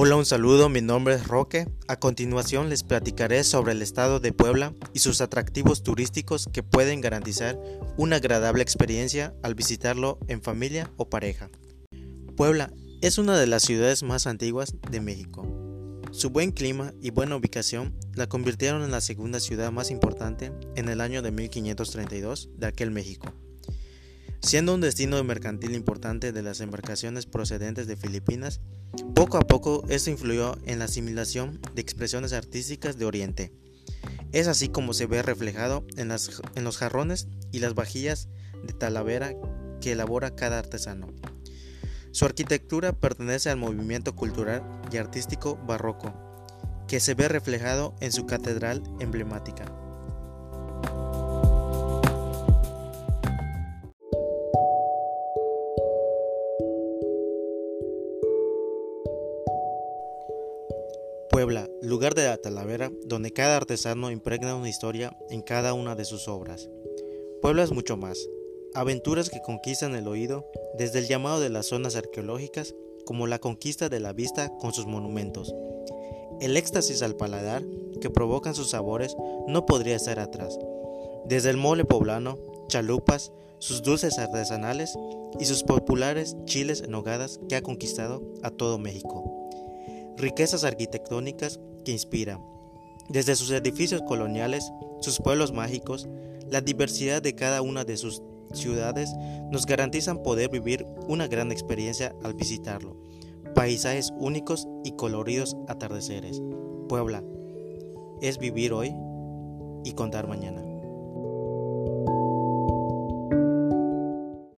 Hola, un saludo, mi nombre es Roque. A continuación les platicaré sobre el estado de Puebla y sus atractivos turísticos que pueden garantizar una agradable experiencia al visitarlo en familia o pareja. Puebla es una de las ciudades más antiguas de México. Su buen clima y buena ubicación la convirtieron en la segunda ciudad más importante en el año de 1532 de aquel México. Siendo un destino mercantil importante de las embarcaciones procedentes de Filipinas, poco a poco esto influyó en la asimilación de expresiones artísticas de Oriente. Es así como se ve reflejado en, en los jarrones y las vajillas de talavera que elabora cada artesano. Su arquitectura pertenece al movimiento cultural y artístico barroco, que se ve reflejado en su catedral emblemática. Puebla, lugar de la Talavera, donde cada artesano impregna una historia en cada una de sus obras. Puebla es mucho más, aventuras que conquistan el oído, desde el llamado de las zonas arqueológicas como la conquista de la vista con sus monumentos. El éxtasis al paladar que provocan sus sabores no podría estar atrás. Desde el mole poblano, chalupas, sus dulces artesanales y sus populares chiles en hogadas que ha conquistado a todo México riquezas arquitectónicas que inspiran. Desde sus edificios coloniales, sus pueblos mágicos, la diversidad de cada una de sus ciudades nos garantizan poder vivir una gran experiencia al visitarlo. Paisajes únicos y coloridos atardeceres. Puebla es vivir hoy y contar mañana.